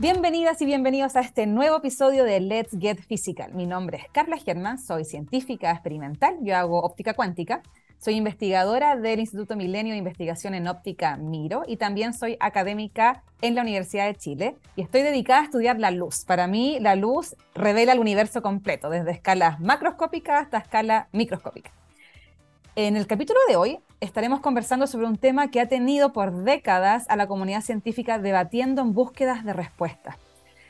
Bienvenidas y bienvenidos a este nuevo episodio de Let's Get Physical. Mi nombre es Carla Germán, soy científica experimental, yo hago óptica cuántica, soy investigadora del Instituto Milenio de Investigación en Óptica Miro y también soy académica en la Universidad de Chile y estoy dedicada a estudiar la luz. Para mí la luz revela el universo completo, desde escalas macroscópicas hasta escala microscópica. En el capítulo de hoy estaremos conversando sobre un tema que ha tenido por décadas a la comunidad científica debatiendo en búsquedas de respuestas.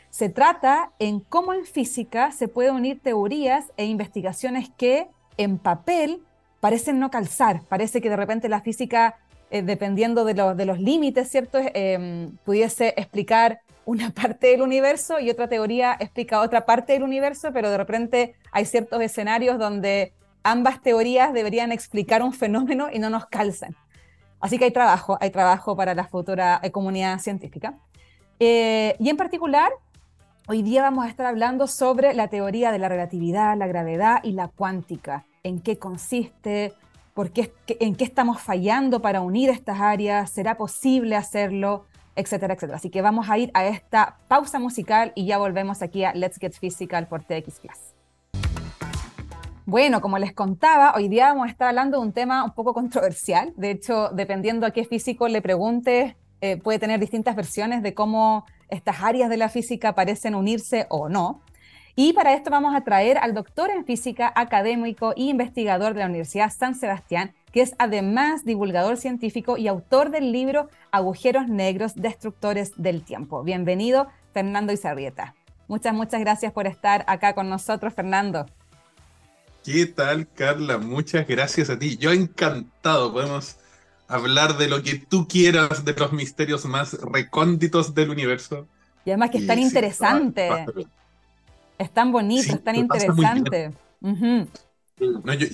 Se trata en cómo en física se pueden unir teorías e investigaciones que en papel parecen no calzar. Parece que de repente la física, eh, dependiendo de, los límites, ¿cierto? Em, pudiese explicar una parte del universo y otra teoría explica otra parte del universo, pero de repente hay ciertos escenarios donde ambas teorías deberían explicar un fenómeno y no nos calzan. Así que hay trabajo, hay trabajo para la futura eh, comunidad científica. Eh, y en particular, hoy día vamos a estar hablando sobre la teoría de la relatividad, la gravedad y la cuántica. ¿En qué consiste? ¿Por qué, ¿En qué estamos fallando para unir estas áreas? ¿Será posible hacerlo? Etcétera, etcétera. Así que vamos a ir a esta pausa musical y ya volvemos aquí a Let's Get Physical por TX Class. Bueno, como les contaba, hoy día vamos a estar hablando de un tema un poco controversial. De hecho, dependiendo a qué físico le pregunte, eh, puede tener distintas versiones de cómo estas áreas de la física parecen unirse o no. Y para esto vamos a traer al doctor en física, académico e investigador de la Universidad San Sebastián, que es además divulgador científico y autor del libro Agujeros Negros, Destructores del Tiempo. Bienvenido, Fernando Izarrieta. Muchas, muchas gracias por estar acá con nosotros, Fernando. ¿Qué tal, Carla? Muchas gracias a ti. Yo encantado. Podemos hablar de lo que tú quieras, de los misterios más recónditos del universo. Y además que es tan interesante. es tan bonito, es tan interesante.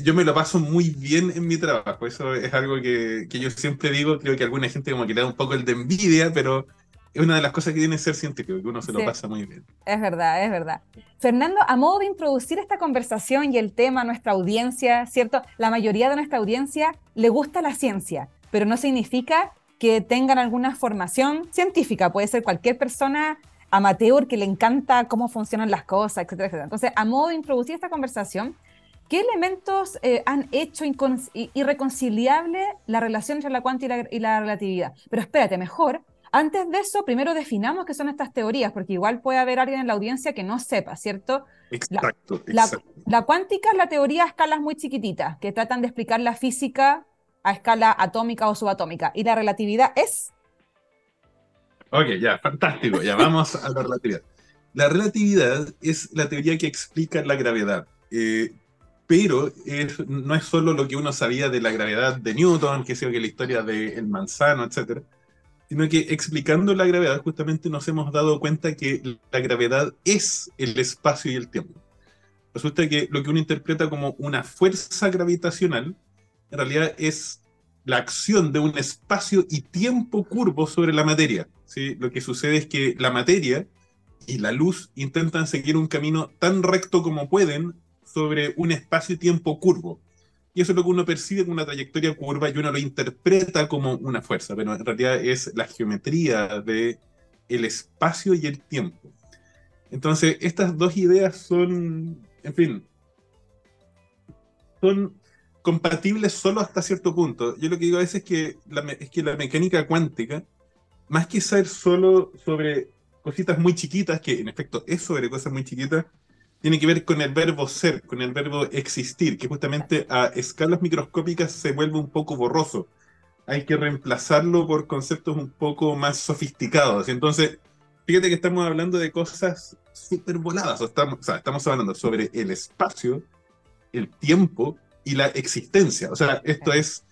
yo, me lo paso muy bien en mi trabajo. Eso es algo que, que, yo siempre digo. Creo que alguna gente como que le da un poco el de envidia, pero es una de las cosas que tiene ser científico, que uno se lo pasa muy bien. Es verdad, es verdad. Fernando, a modo de introducir esta conversación y el tema a nuestra audiencia, ¿cierto? La mayoría de nuestra audiencia le gusta la ciencia, pero no significa que tengan alguna formación científica. Puede ser cualquier persona amateur que le encanta cómo funcionan las cosas, etcétera, etcétera. Entonces, a modo de introducir esta conversación, ¿qué elementos eh, han hecho irreconciliable la relación entre la cuántica y la relatividad? Pero espérate, mejor antes de eso, primero definamos qué son estas teorías, porque igual puede haber alguien en la audiencia que no sepa, ¿cierto? Exacto, la, La, cuántica es la teoría a escalas muy chiquititas, que tratan de explicar la física a escala atómica o subatómica. ¿Y la relatividad es? Ok, ya, fantástico, ya vamos a la relatividad. La relatividad es la teoría que explica la gravedad, eh, pero no es solo lo que uno sabía de la gravedad de Newton, que sé que la historia del manzano, etcétera, sino que explicando la gravedad justamente nos hemos dado cuenta que la gravedad es el espacio y el tiempo. Resulta que lo que uno interpreta como una fuerza gravitacional, en realidad es la acción de un espacio y tiempo curvo sobre la materia. ¿sí? Lo que sucede es que la materia y la luz intentan seguir un camino tan recto como pueden sobre un espacio y tiempo curvo y eso es lo que uno percibe como una trayectoria curva y uno lo interpreta como una fuerza, pero en realidad es la geometría de el espacio y el tiempo. Entonces, estas dos ideas son, en fin, son compatibles solo hasta cierto punto. Yo lo que digo a veces es que la, es que la mecánica cuántica, más que ser solo sobre cositas muy chiquitas, que en efecto es sobre cosas muy chiquitas, tiene que ver con el verbo ser, con el verbo existir, que justamente a escalas microscópicas se vuelve un poco borroso. Hay que reemplazarlo por conceptos un poco más sofisticados. Entonces, fíjate que estamos hablando de cosas súper voladas. O, estamos, o sea, estamos hablando sobre el espacio, el tiempo y la existencia. O sea, esto es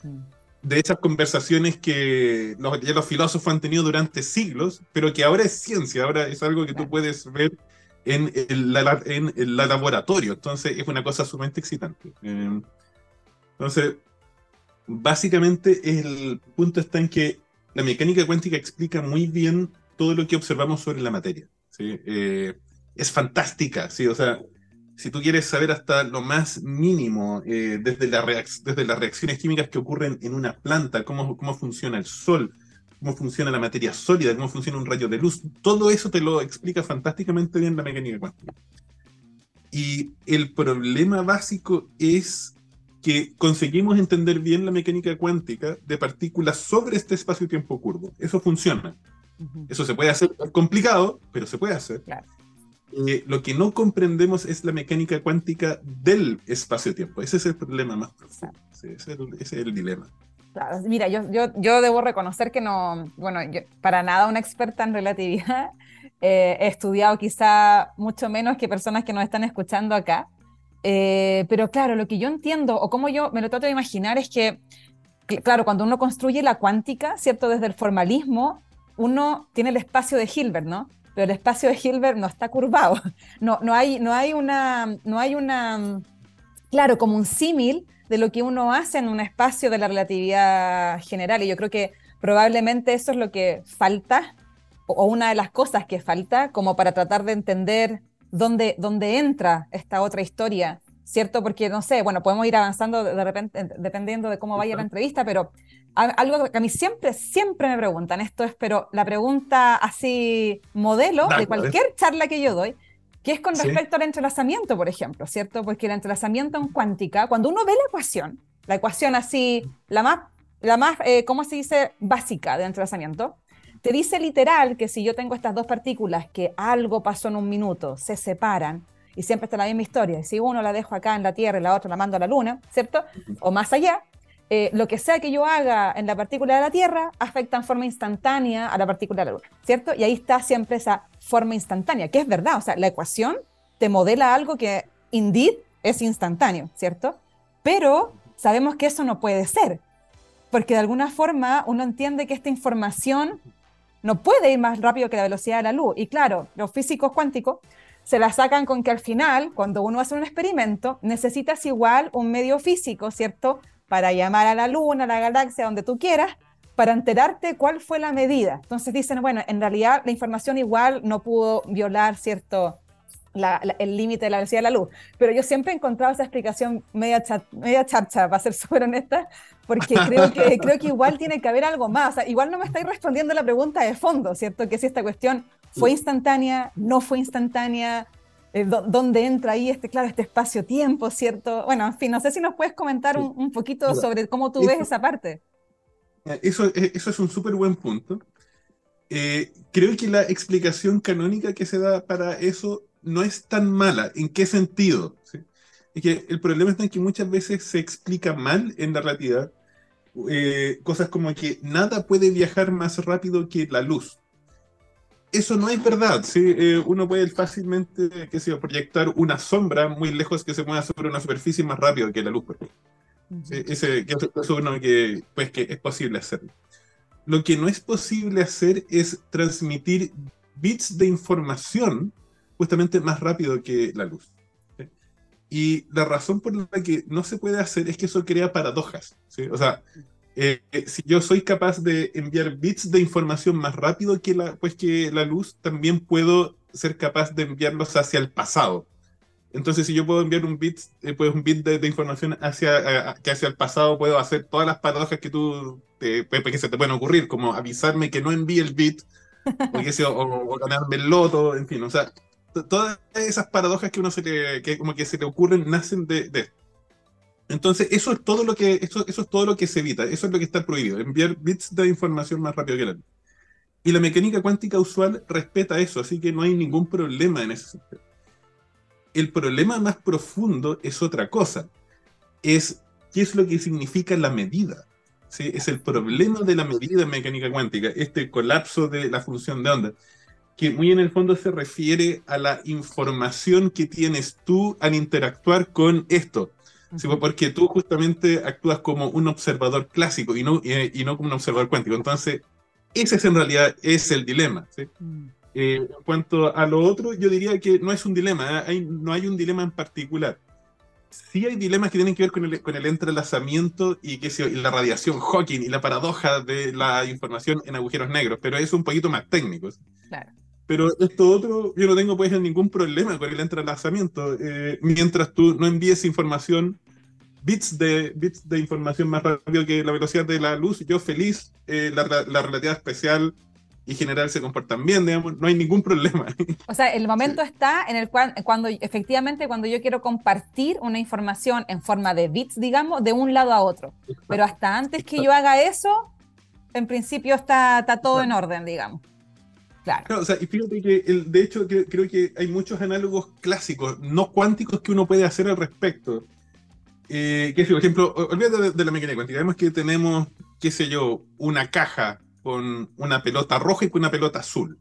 de esas conversaciones que los, ya los filósofos han tenido durante siglos, pero que ahora es ciencia, ahora es algo que tú puedes ver en el, en el laboratorio. Entonces es una cosa sumamente excitante. Eh, entonces, básicamente el punto está en que la mecánica cuántica explica muy bien todo lo que observamos sobre la materia. ¿sí? Eh, es fantástica, ¿sí? O sea, si tú quieres saber hasta lo más mínimo, eh, desde, la desde las reacciones químicas que ocurren en una planta, cómo, cómo funciona el sol, cómo funciona la materia sólida, cómo funciona un rayo de luz. Todo eso te lo explica fantásticamente bien la mecánica cuántica. Y el problema básico es que conseguimos entender bien la mecánica cuántica de partículas sobre este espacio-tiempo curvo. Eso funciona. Eso se puede hacer complicado, pero se puede hacer. Eh, lo que no comprendemos es la mecánica cuántica del espacio-tiempo. Ese es el problema más profundo. ese, es el, dilema. Mira, yo, yo, yo, debo reconocer que no, bueno, para nada una experta en relatividad. Eh, he estudiado quizá mucho menos que personas que nos están escuchando acá. Eh, pero claro, lo que yo entiendo, o como yo me lo trato de imaginar, es que, claro, cuando uno construye la cuántica, ¿cierto? Desde el formalismo, uno tiene el espacio de Hilbert, ¿no? Pero el espacio de Hilbert no está curvado. No, no, hay, no hay una, no hay una, claro, como un símil de lo que uno hace en un espacio de la relatividad general. Y yo creo que probablemente eso es lo que falta, o una de las cosas que falta, como para tratar de entender dónde, dónde entra esta otra historia, ¿cierto? Porque, no sé, bueno, podemos ir avanzando de repente, dependiendo de cómo vaya la entrevista, pero algo que a mí siempre, siempre me preguntan, esto es, pero la pregunta así modelo de cualquier charla que yo doy, que es con respecto al entrelazamiento, por ejemplo, ¿cierto? Porque el entrelazamiento en cuántica, cuando uno ve la ecuación, la ecuación así, la más, la más eh, ¿cómo se dice? Básica de entrelazamiento, te dice literal que si yo tengo estas dos partículas que algo pasó en un minuto, se separan, y siempre está la misma historia, si uno la dejo acá en la Tierra y la otra la mando a la Luna, ¿cierto? O más allá, eh, lo que sea que yo haga en la partícula de la Tierra afecta en forma instantánea a la partícula de la Luna, ¿cierto? Y ahí está siempre esa forma instantánea, que es verdad, o sea, la ecuación te modela algo que indeed es instantáneo, ¿cierto? Pero sabemos que eso no puede ser, porque de alguna forma uno entiende que esta información no puede ir más rápido que la velocidad de la luz. Y claro, los físicos cuánticos se la sacan con que al final, cuando uno hace un experimento, necesitas igual un medio físico, ¿cierto? Para llamar a la luna, a la galaxia, donde tú quieras, para enterarte cuál fue la medida. Entonces dicen, bueno, en realidad la información igual no pudo violar cierto el límite de la velocidad de la luz. Pero yo siempre he encontrado esa explicación media, media charcha, para ser súper honesta, porque creo que, creo que igual tiene que haber algo más. igual no me estáis respondiendo la pregunta de fondo, ¿cierto? Que si esta cuestión fue instantánea, no fue instantánea, eh, dónde entra ahí este, claro, este espacio-tiempo, ¿cierto? Bueno, en fin, no sé si nos puedes comentar un, poquito sobre cómo tú ves esa parte. Eso, eh, eso es un súper buen punto. Eh, creo que la explicación canónica que se da para eso no es tan mala. ¿En qué sentido? Es que el problema está en que muchas veces se explica mal en la realidad cosas como que nada puede viajar más rápido que la luz eso no es verdad. ¿sí? Eh, uno puede fácilmente que sea, proyectar una sombra muy lejos que se mueva sobre una superficie más rápido que la luz. Ese, que es uno que, pues, que es posible hacerlo. Lo que no es posible hacer es transmitir bits de información justamente más rápido que la luz. Y la razón por la que no se puede hacer es que eso crea paradojas. ¿sí? O sea, eh, si yo soy capaz de enviar bits de información más rápido que la, pues que la luz, también puedo ser capaz de enviarlos hacia el pasado. Entonces, si yo puedo enviar un bit, eh, pues un bit de, información hacia, que hacia el pasado, puedo hacer todas las paradojas que tú te, pues, que se te pueden ocurrir, como avisarme que no envíe el bit, o, o, ganarme el loto, en fin, o sea, todas esas paradojas que uno se le, que como que se te ocurren nacen de, de esto. Entonces, eso es todo lo que, eso, eso es todo lo que se evita, eso es lo que está prohibido, enviar bits de información más rápido que la luz. Y la mecánica cuántica usual respeta eso, así que no hay ningún problema en ese sentido. El problema más profundo es otra cosa, es qué es lo que significa la medida. ¿sí? Es el problema de la medida en mecánica cuántica, este colapso de la función de onda, que muy en el fondo se refiere a la información que tienes tú al interactuar con esto Sí, porque tú justamente actúas como un observador clásico y no, y, no como un observador cuántico. Entonces, ese es en realidad es el dilema. ¿sí? Mm. Eh, en cuanto a lo otro, yo diría que no es un dilema, ¿eh? hay, no hay un dilema en particular. Sí hay dilemas que tienen que ver con el, con el entrelazamiento y, que y la radiación Hawking y la paradoja de la información en agujeros negros, pero es un poquito más técnico. Claro. Pero esto otro, yo no tengo pues ningún problema con el entrelazamiento. Eh, mientras tú no envíes información bits de, bits de información más rápido que la velocidad de la luz, yo feliz, eh, la, la relatividad especial y general se comportan bien, digamos, no hay ningún problema. O sea, el momento está en el cual, cuando efectivamente, cuando yo quiero compartir una información en forma de bits, digamos, de un lado a otro. Pero hasta antes que yo haga eso, en principio está, está todo en orden, digamos. Claro. o sea, y fíjate que, el, de hecho, que, creo que hay muchos análogos clásicos, no cuánticos, que uno puede hacer al respecto. Eh, que por ejemplo, olvídate de, la mecánica cuántica, vemos que tenemos, qué sé yo, una caja con una pelota roja y con una pelota azul.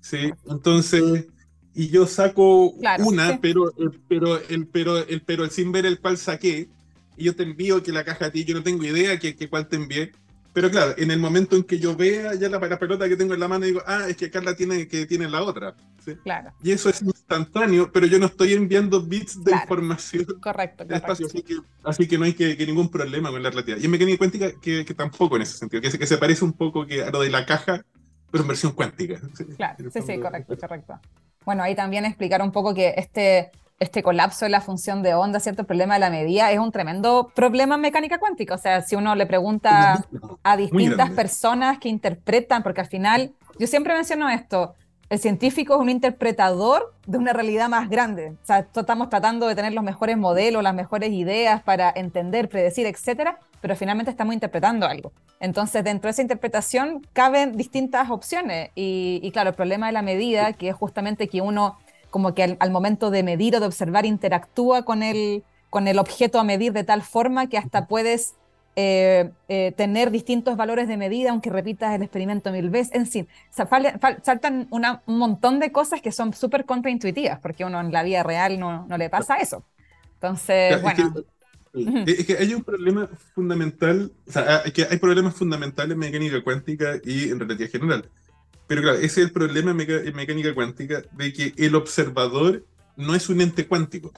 ¿sí? Entonces, y yo saco una, pero, pero, el, pero, el, pero el sin ver el cual saqué, y yo te envío que la caja a ti, yo no tengo idea que, que cuál te envié, pero claro, en el momento en que yo vea ya la, pelota que tengo en la mano, digo, ah, es que Carla tiene que tiene la otra. Claro. Y eso es instantáneo, pero yo no estoy enviando bits de información. Correcto. Espacio, así, que, así que no hay que, ningún problema con la relatividad. Y en mecánica cuántica que, que, tampoco en ese sentido, que se, que se parece un poco que a lo de la caja, pero en versión cuántica. Claro, sí, sí, correcto, correcto. Bueno, ahí también explicar un poco que este este colapso de la función de onda, cierto problema de la medida, es un tremendo problema en mecánica cuántica. O sea, si uno le pregunta a distintas personas que interpretan, porque al final, yo siempre menciono esto, el científico es un interpretador de una realidad más grande. O sea, estamos tratando de tener los mejores modelos, las mejores ideas para entender, predecir, etcétera, pero finalmente estamos interpretando algo. Entonces, dentro de esa interpretación caben distintas opciones. Y, y claro, el problema de la medida, que es justamente que uno como que al, momento de medir o de observar interactúa con el, con el objeto a medir de tal forma que hasta puedes eh, eh, tener distintos valores de medida, aunque repitas el experimento mil veces. En fin, saltan un montón de cosas que son súper contraintuitivas, porque uno en la vida real no, no le pasa eso. Entonces, bueno. Es que, hay un problema fundamental, o sea, que hay problemas fundamentales en mecánica cuántica y en relatividad general. Pero claro, ese es el problema en, mecánica cuántica, de que el observador no es un ente cuántico.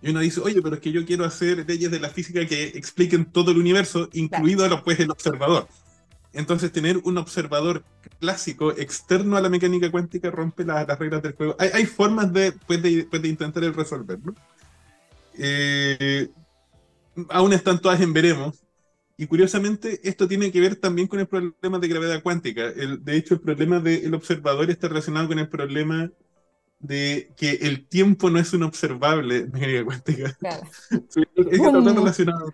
Y uno dice, oye, pero es que yo quiero hacer leyes de la física que expliquen todo el universo, incluido pues, el observador. Entonces, tener un observador clásico externo a la mecánica cuántica rompe las reglas del juego. Hay, formas de, pues, de, pues, de, intentar resolverlo. Eh, aún están todas en veremos, y curiosamente, esto tiene que ver también con el problema de gravedad cuántica. El, de hecho, el problema del observador está relacionado con el problema de que el tiempo no es un observable en mecánica cuántica. Claro. es relacionado.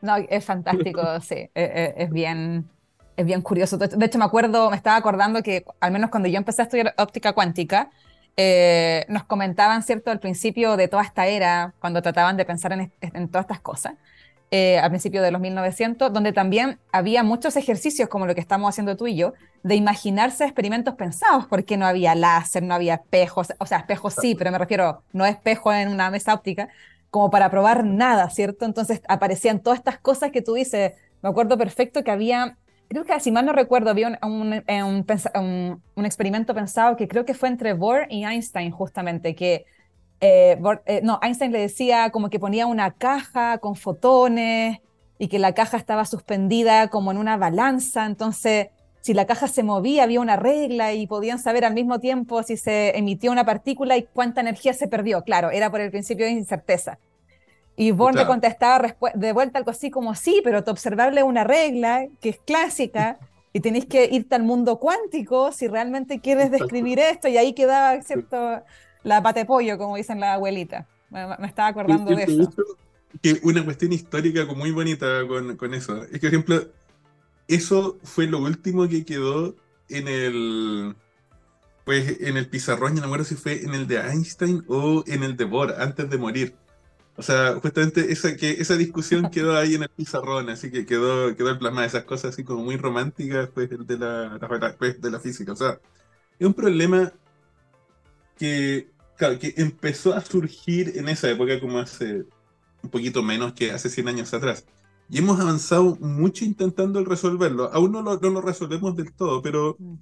no, es fantástico, sí. E, e, es, bien, es bien curioso. De hecho, me acuerdo, me estaba acordando que al menos cuando yo empecé a estudiar óptica cuántica, eh, nos comentaban, ¿cierto?, al principio de toda esta era, cuando trataban de pensar en, en todas estas cosas, eh, a principios de los 1900, donde también había muchos ejercicios como lo que estamos haciendo tú y yo, de imaginarse experimentos pensados, porque no había láser, no había espejos, o sea, espejos sí, pero me refiero, no espejo en una mesa óptica, como para probar nada, ¿cierto? Entonces aparecían todas estas cosas que tú dices, me acuerdo perfecto que había, creo que si mal no recuerdo, había un, un, un experimento pensado que creo que fue entre Bohr y Einstein justamente, que eh, eh, no, Einstein le decía como que ponía una caja con fotones y que la caja estaba suspendida como en una balanza, entonces si la caja se movía había una regla y podían saber al mismo tiempo si se emitió una partícula y cuánta energía se perdió. Claro, era por el principio de incerteza. Y Born le contestaba de vuelta algo así como, sí, pero te observable una regla que es clásica y tenéis que irte al mundo cuántico si realmente quieres describir esto y ahí quedaba cierto la pate pollo, como dicen la abuelita. Me, estaba acordando de eso. Que una cuestión histórica muy bonita con, con, eso. Es que, por ejemplo, eso fue lo último que quedó en el. Pues en el pizarrón, no me acuerdo si fue en el de Einstein o en el de Bohr, antes de morir. O sea, justamente esa, que, esa discusión quedó ahí en el pizarrón, así que quedó, quedó plasmada esas cosas así como muy románticas pues, de, la, pues, de la física. O sea, es un problema que, que empezó a surgir en esa época como hace un poquito menos que hace 100 años atrás. Y hemos avanzado mucho intentando resolverlo. Aún no lo, no lo resolvemos del todo, pero mm.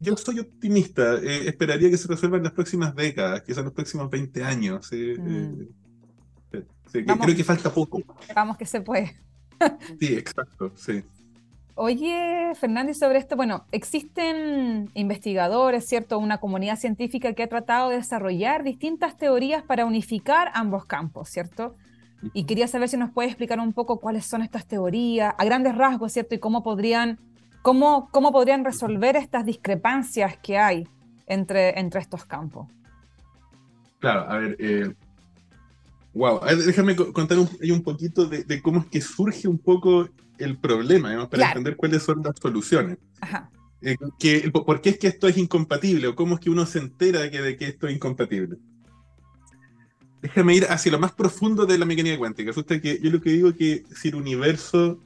yo soy optimista. Eh, esperaría que se resuelva en las próximas décadas, quizás en los próximos 20 años. Eh, mm. eh, creo que falta poco. Vamos que se puede. sí, exacto, sí. Oye, Fernández, sobre esto, bueno, existen investigadores, ¿cierto? Una comunidad científica que ha tratado de desarrollar distintas teorías para unificar ambos campos, ¿cierto? Y quería saber si nos puede explicar un poco cuáles son estas teorías, a grandes rasgos, ¿cierto? Y cómo podrían, cómo, cómo podrían resolver estas discrepancias que hay entre, entre estos campos. Claro, a ver, eh, wow, déjame contar un, un poquito de, cómo es que surge un poco el problema, para entender cuáles son las soluciones. Ajá. Eh, que, ¿Por qué es que esto es incompatible o cómo es que uno se entera de que, de que esto es incompatible? Déjame ir hacia lo más profundo de la mecánica cuántica. Usted que yo lo que digo es que si el universo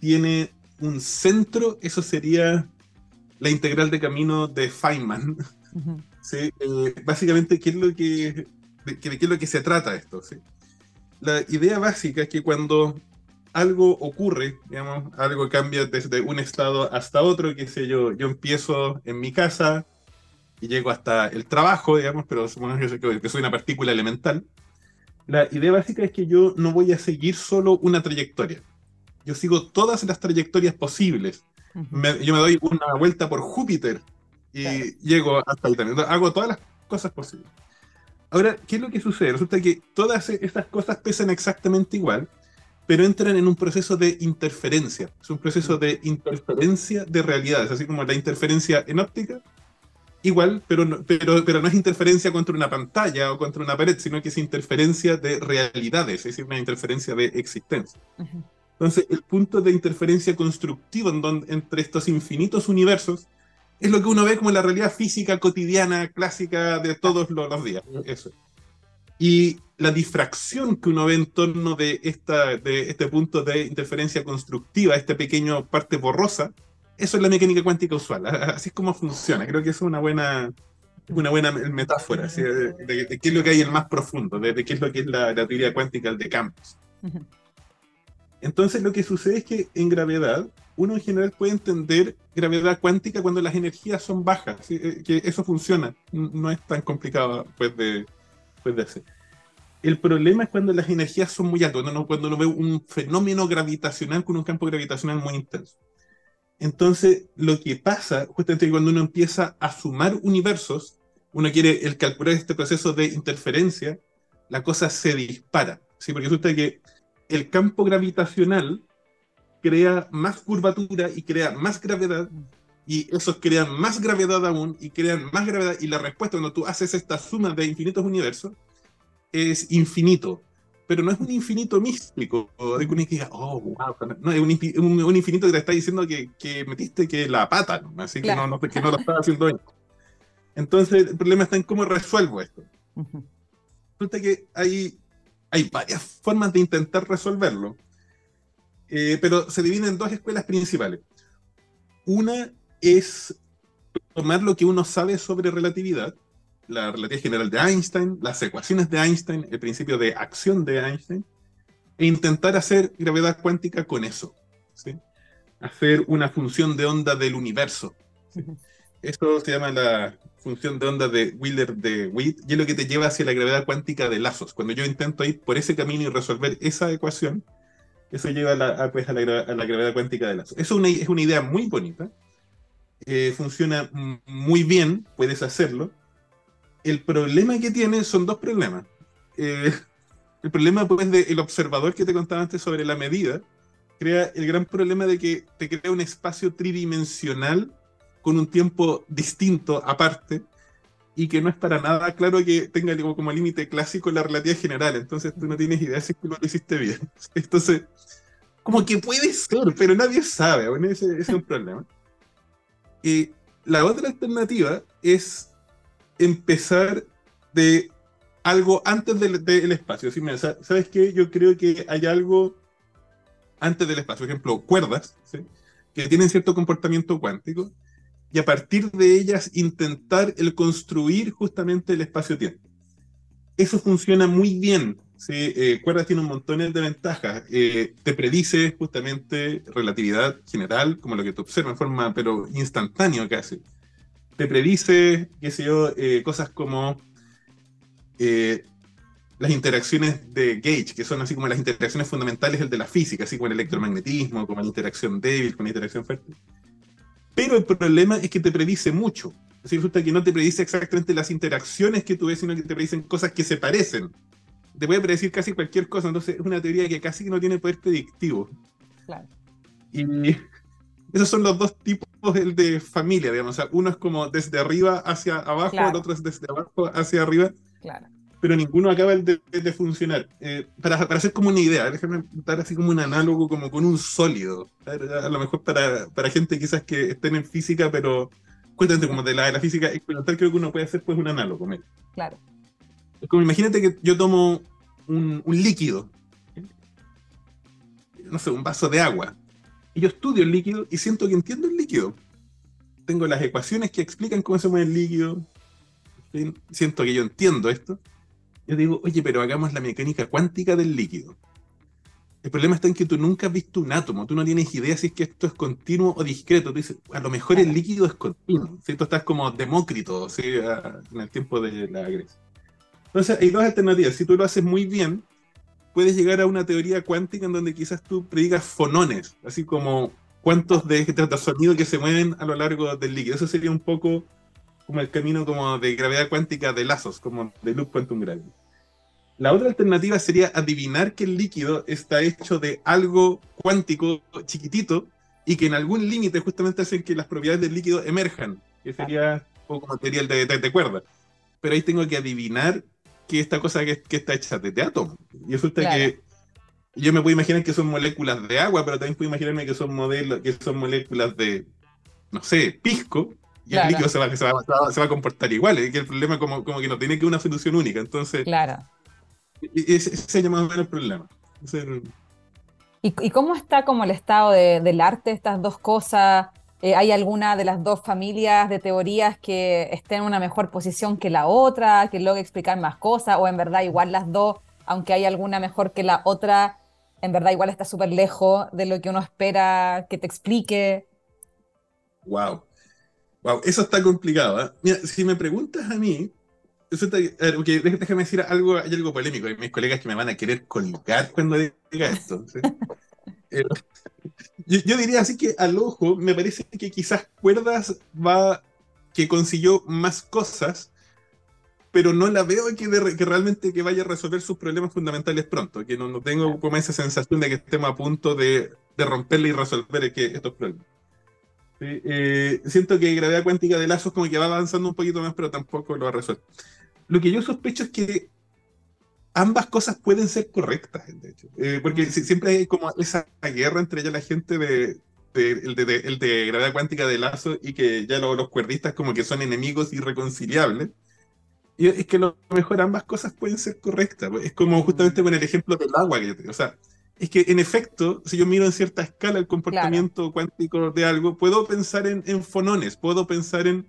tiene un centro, eso sería la integral de camino de Feynman. ¿Sí? Eh, básicamente, ¿qué es, lo que, de, qué es lo que se trata esto? ¿sí? La idea básica es que cuando algo ocurre, digamos, algo cambia desde un estado hasta otro, qué sé yo, yo empiezo en mi casa y llego hasta el trabajo, digamos, pero supongamos que soy una partícula elemental. La idea básica es que yo no voy a seguir solo una trayectoria. Yo sigo todas las trayectorias posibles. yo me doy una vuelta por Júpiter y llego hasta ahí también. Hago todas las cosas posibles. Ahora, ¿qué es lo que sucede? Resulta que todas estas cosas pesan exactamente igual, pero entran en un proceso de interferencia. Es un proceso de interferencia de realidades, así como la interferencia en óptica, igual, pero no, pero, pero no es interferencia contra una pantalla o contra una pared, sino que es interferencia de realidades, es decir, una interferencia de existencia. Entonces, el punto de interferencia constructiva entre estos infinitos universos es lo que uno ve como la realidad física cotidiana, clásica de todos los, días. Eso. Y la difracción que uno ve en torno de, esta, de este punto de interferencia constructiva, esta pequeña parte borrosa, eso es la mecánica cuántica usual. Así es como funciona. Creo que eso es una buena, una buena metáfora de, qué es lo que hay en más profundo, de, qué es lo que es la, teoría cuántica de campos. Entonces lo que sucede es que en gravedad uno en general puede entender gravedad cuántica cuando las energías son bajas, eh, que eso funciona, no es tan complicado pues, de, El problema es cuando las energías son muy altas, cuando uno ve un fenómeno gravitacional con un campo gravitacional muy intenso. Entonces, lo que pasa, justamente cuando uno empieza a sumar universos, uno quiere el calcular este proceso de interferencia, la cosa se dispara. ¿sí? Porque resulta que el campo gravitacional crea más curvatura y crea más gravedad, y esos crean más gravedad aún, y crean más gravedad, y la respuesta cuando tú haces esta suma de infinitos universos, es infinito, pero no es un infinito místico, de que uno diga, oh, wow, no, es un, infinito que te está diciendo que, que, metiste que la pata, así que, no, no, que no lo estás haciendo bien. Entonces, el problema está en cómo resuelvo esto. Resulta que hay, hay varias formas de intentar resolverlo, eh, pero se dividen en dos escuelas principales. Una es tomar lo que uno sabe sobre relatividad, la relatividad general de Einstein, las ecuaciones de Einstein, el principio de acción de Einstein, e intentar hacer gravedad cuántica con eso. ¿sí? Hacer una función de onda del universo. Esto se llama la función de onda de Wheeler de Witt y es lo que te lleva hacia la gravedad cuántica de lazos. Cuando yo intento ir por ese camino y resolver esa ecuación, eso lleva a la, pues, a la, gravedad cuántica de lazos. Eso es una, idea muy bonita. Eh, funciona muy bien, puedes hacerlo, el problema que tiene son dos problemas. Eh, el problema, pues, del observador que te contaba antes sobre la medida, crea el gran problema de que te crea un espacio tridimensional con un tiempo distinto, aparte, y que no es para nada claro que tenga como límite clásico la relatividad general. Entonces tú no tienes idea si lo hiciste bien. Entonces, como que puede ser, pero nadie sabe. Bueno, ese, es un problema. Y la otra alternativa es empezar de algo antes del, espacio. ¿Sabes qué? Yo creo que hay algo antes del espacio. Por ejemplo, cuerdas, que tienen cierto comportamiento cuántico, y a partir de ellas intentar el construir justamente el espacio-tiempo. Eso funciona muy bien. ¿Sí? Eh, cuerdas tiene un montón de ventajas. Eh, te predice justamente relatividad general, como lo que tú observas en forma, pero instantánea casi te predice, qué sé yo, eh, cosas como eh, las interacciones de Gauge, que son así como las interacciones fundamentales de la física, así como el electromagnetismo, como la interacción débil con la interacción fuerte. Pero el problema es que te predice mucho. Es resulta que no te predice exactamente las interacciones que tú ves, sino que te predicen cosas que se parecen. Te puede predecir casi cualquier cosa, entonces es una teoría que casi no tiene poder predictivo. Claro. Y esos son los dos tipos el de familia, digamos. O sea, uno es como desde arriba hacia abajo, el otro es desde abajo hacia arriba. Claro. Pero ninguno acaba de, de funcionar. Eh, para, para, hacer como una idea, déjame dar así como un análogo como con un sólido. A, lo mejor para, para, gente quizás que estén en física, pero cuéntate como de la, de la física experimental, creo que uno puede hacer pues un análogo. Claro. Como imagínate que yo tomo un, un líquido, no sé, un vaso de agua, y yo estudio el líquido y siento que entiendo el líquido. Tengo las ecuaciones que explican cómo se mueve el líquido. Siento que yo entiendo esto. Yo digo, oye, pero hagamos la mecánica cuántica del líquido. El problema está en que tú nunca has visto un átomo, tú no tienes idea si es que esto es continuo o discreto. Tú dices, a lo mejor el líquido es continuo. ¿sí? Tú estás como Demócrito ¿sí? en el tiempo de la Grecia. Entonces, hay dos alternativas. Si tú lo haces muy bien, puedes llegar a una teoría cuántica en donde quizás tú predicas fonones, así como cuántos de, de sonido que se mueven a lo largo del líquido. Eso sería un poco como el camino como de gravedad cuántica de lazos, como de loop quantum gravity. La otra alternativa sería adivinar que el líquido está hecho de algo cuántico chiquitito y que en algún límite justamente hacen que las propiedades del líquido emerjan, que sería un poco material de, de cuerda. Pero ahí tengo que adivinar que esta cosa que, está hecha de, átomos. Y resulta que yo me puedo imaginar que son moléculas de agua, pero también puedo imaginarme que son modelos, que son moléculas de, no sé, pisco, y el líquido se va, se, va, se va, a comportar igual. Es que el problema como, como que no tiene que una solución única. Entonces, claro. ese, ese es más o menos el problema. ¿Y, ¿Y, cómo está como el estado de, del arte, estas dos cosas? Eh, ¿Hay alguna de las dos familias de teorías que esté en una mejor posición que la otra, que logre explicar más cosas? ¿O en verdad igual las dos, aunque hay alguna mejor que la otra, en verdad igual está súper lejos de lo que uno espera que te explique? Wow. Wow, eso está complicado. ¿eh? Mira, si me preguntas a mí, déjame decir algo, hay algo polémico. Hay mis colegas que me van a querer colgar cuando diga esto. ¿sí? Eh, yo, diría así que al ojo, me parece que quizás Cuerdas va, que consiguió más cosas, pero no la veo que, que realmente que vaya a resolver sus problemas fundamentales pronto, que no, no tengo como esa sensación de que estemos a punto de, de romperle y resolver que, estos problemas. Eh, siento que gravedad cuántica de lazos como que va avanzando un poquito más, pero tampoco lo ha resuelto. Lo que yo sospecho es que ambas cosas pueden ser correctas, de hecho. Eh, porque siempre hay como esa guerra entre ya la gente de, el, de, gravedad cuántica de lazo y que ya los cuerdistas como que son enemigos irreconciliables. Y es que lo mejor ambas cosas pueden ser correctas. Es como justamente con el ejemplo del agua que yo te O sea, es que en efecto, si yo miro en cierta escala el comportamiento cuántico de algo, puedo pensar en, en fonones, puedo pensar en,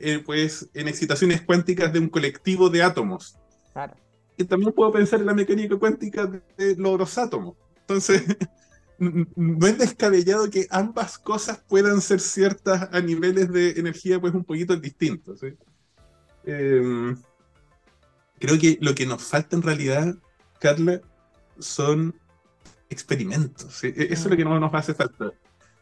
eh, pues, en excitaciones cuánticas de un colectivo de átomos. Claro y también puedo pensar en la mecánica cuántica de los átomos. Entonces, no es descabellado que ambas cosas puedan ser ciertas a niveles de energía pues un poquito distintos. Em, creo que lo que nos falta en realidad, Carla, son experimentos. E-, eso es lo que no nos hace falta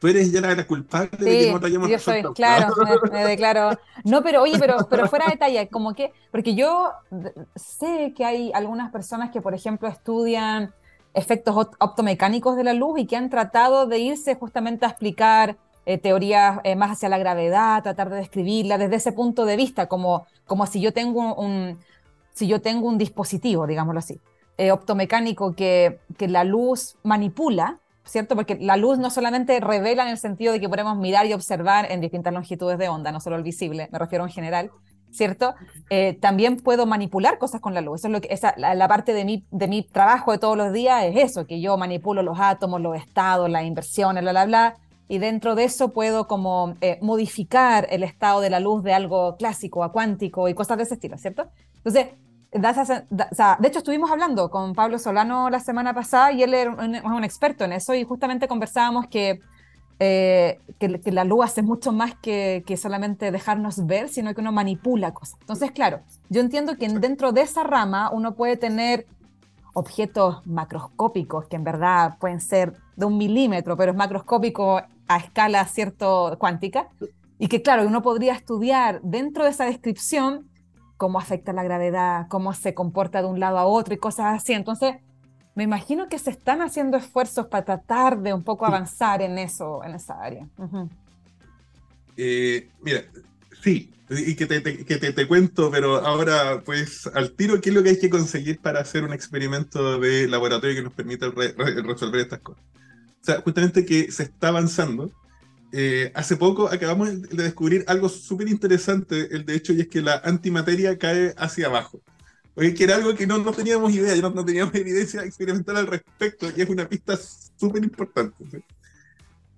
tú eres ya la, culpable de que no te hayamos yo soy, claro, me, declaro. No, pero oye, pero, pero fuera de detalle, como que, porque yo sé que hay algunas personas que, por ejemplo, estudian efectos optomecánicos de la luz y que han tratado de irse justamente a explicar eh, teorías eh, más hacia la gravedad, tratar de describirla desde ese punto de vista, como, como si yo tengo un, si yo tengo un dispositivo, digámoslo así, eh, optomecánico que, que la luz manipula, ¿cierto? Porque la luz no solamente revela en el sentido de que podemos mirar y observar en distintas longitudes de onda, no solo el visible, me refiero en general, ¿cierto? Eh, también puedo manipular cosas con la luz. Eso es lo que, esa, la, parte de mi, de mi trabajo de todos los días es eso, que yo manipulo los átomos, los estados, las inversiones, bla, bla, bla. Y dentro de eso puedo como eh, modificar el estado de la luz de algo clásico a cuántico y cosas de ese estilo, ¿cierto? Entonces, de hecho, estuvimos hablando con Pablo Solano la semana pasada y él es un, experto en eso y justamente conversábamos que, eh, que, la luz hace mucho más que, que, solamente dejarnos ver, sino que uno manipula cosas. Entonces, claro, yo entiendo que dentro de esa rama uno puede tener objetos macroscópicos que en verdad pueden ser de un milímetro, pero es macroscópico a escala cierto cuántica, y que claro, uno podría estudiar dentro de esa descripción cómo afecta la gravedad, cómo se comporta de un lado a otro y cosas así. Entonces, me imagino que se están haciendo esfuerzos para tratar de un poco avanzar en eso, en esa área. Eh, mira, sí, y que, te, que te, cuento, pero ahora, pues, al tiro, ¿qué es lo que hay que conseguir para hacer un experimento de laboratorio que nos permita resolver estas cosas? O sea, justamente que se está avanzando. Eh, hace poco acabamos de descubrir algo súper interesante, el de hecho, y es que la antimateria cae hacia abajo. Oye, que era algo que no, no teníamos idea, no, no, teníamos evidencia experimental al respecto, y es una pista súper importante.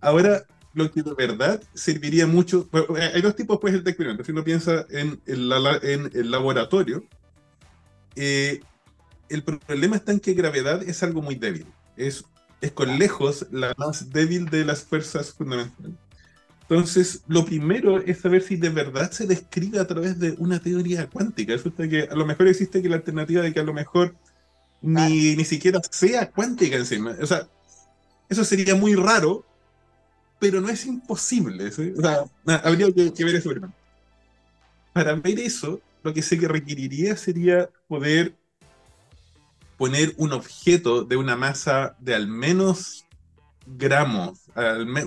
Ahora, lo que de verdad serviría mucho, hay dos tipos pues, de experimento. Si uno piensa en el, en el laboratorio, eh, el problema está en que gravedad es algo muy débil. Es es con lejos la más débil de las fuerzas fundamentales. Entonces, lo primero es saber si de verdad se describe a través de una teoría cuántica. Resulta que a lo mejor existe que la alternativa de que a lo mejor ni, ni siquiera sea cuántica encima. O sea, eso sería muy raro, pero no es imposible. O sea, habría que, que ver eso primero. Para ver eso, lo que sé que requeriría sería poder poner un objeto de una masa de al menos gramos,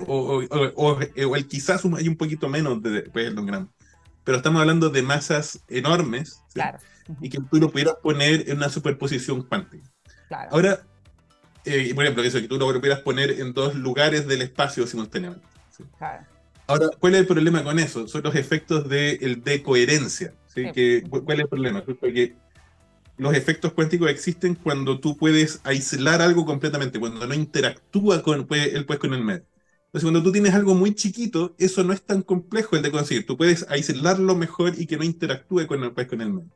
o, el quizás hay un poquito menos de, pues, de un gramo, pero estamos hablando de masas enormes y que tú lo pudieras poner en una superposición cuántica. Ahora, eh, por ejemplo, eso, que tú lo pudieras poner en dos lugares del espacio simultáneamente. Ahora, ¿cuál es el problema con eso? Son los efectos de, de coherencia. Que, ¿Cuál es el problema? Porque los efectos cuánticos existen cuando tú puedes aislar algo completamente, cuando no interactúa con, el, pues, con el medio. Entonces, cuando tú tienes algo muy chiquito, eso no es tan complejo el de conseguir. Tú puedes aislarlo mejor y que no interactúe con el, pues, con el medio.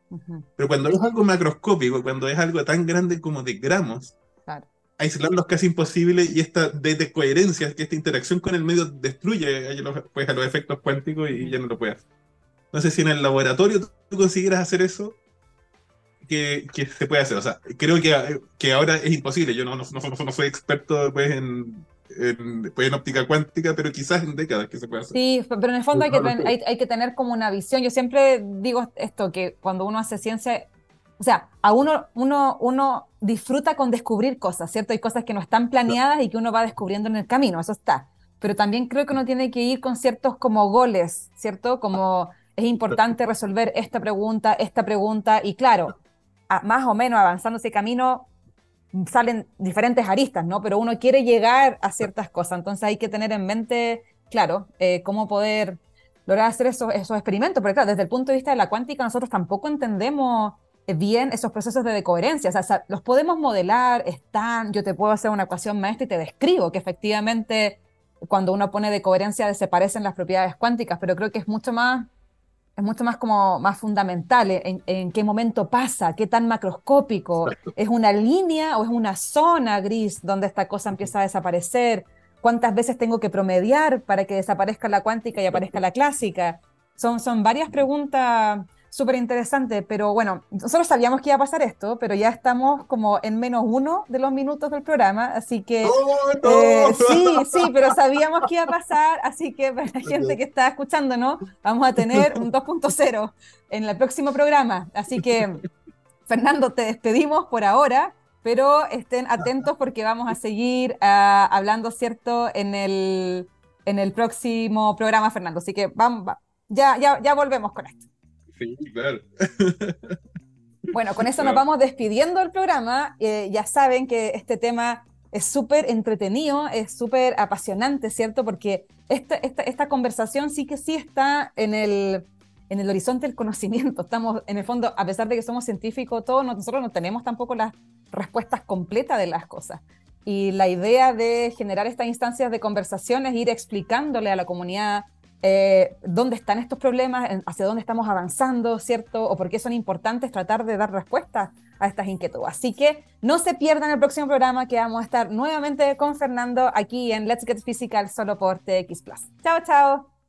Pero cuando es algo macroscópico, cuando es algo tan grande como de gramos, aislarlo es casi imposible y esta de, coherencia, que esta interacción con el medio destruye a los, pues, a los efectos cuánticos y ya no lo puedes hacer. Entonces, si en el laboratorio tú consiguieras hacer eso, que, se puede hacer. O sea, creo que, que ahora es imposible. Yo no, no, no, soy experto pues, en, pues, en, óptica cuántica, pero quizás en décadas que se puede hacer. Sí, pero en el fondo hay que, hay, hay que tener como una visión. Yo siempre digo esto, que cuando uno hace ciencia, o sea, a uno, uno, uno disfruta con descubrir cosas, ¿cierto? Hay cosas que no están planeadas y que uno va descubriendo en el camino, eso está. Pero también creo que uno tiene que ir con ciertos como goles, ¿cierto? Como es importante resolver esta pregunta, esta pregunta, y claro, más o menos avanzando ese camino, salen diferentes aristas, ¿no? Pero uno quiere llegar a ciertas cosas, entonces hay que tener en mente, claro, eh, cómo poder lograr hacer esos, esos experimentos, porque claro, desde el punto de vista de la cuántica nosotros tampoco entendemos bien esos procesos de decoherencia, o sea, los podemos modelar, están, yo te puedo hacer una ecuación maestra y te describo que efectivamente cuando uno pone decoherencia desaparecen las propiedades cuánticas, pero creo que es mucho más es mucho más como más fundamental en, qué momento pasa, qué tan macroscópico, es una línea o es una zona gris donde esta cosa empieza a desaparecer, cuántas veces tengo que promediar para que desaparezca la cuántica y aparezca la clásica. Son, son varias preguntas súper interesante, pero bueno, nosotros sabíamos que iba a pasar esto, pero ya estamos como en menos uno de los minutos del programa, así que eh, sí, sí, pero sabíamos que iba a pasar, así que para la gente que está escuchándonos, vamos a tener un 2.0 en el próximo programa, así que Fernando, te despedimos por ahora, pero estén atentos porque vamos a seguir ah, hablando, ¿cierto?, en el, en el próximo programa, Fernando, así que vamos, ya, ya, ya volvemos con esto. Sí, claro. Bueno, con eso nos vamos despidiendo del programa. Eh, ya saben que este tema es súper entretenido, es súper apasionante, ¿cierto? Porque esta, esta, esta, conversación sí que sí está en el, en el horizonte del conocimiento. Estamos, en el fondo, a pesar de que somos científicos, todos nosotros no tenemos tampoco las respuestas completas de las cosas. Y la idea de generar estas instancias de conversación es ir explicándole a la comunidad eh, dónde están estos problemas, hacia dónde estamos avanzando, ¿cierto? O por qué son importantes tratar de dar respuesta a estas inquietudes. Así que no se pierdan el próximo programa que vamos a estar nuevamente con Fernando aquí en Let's Get Physical solo por TX Plus. Chao, chao.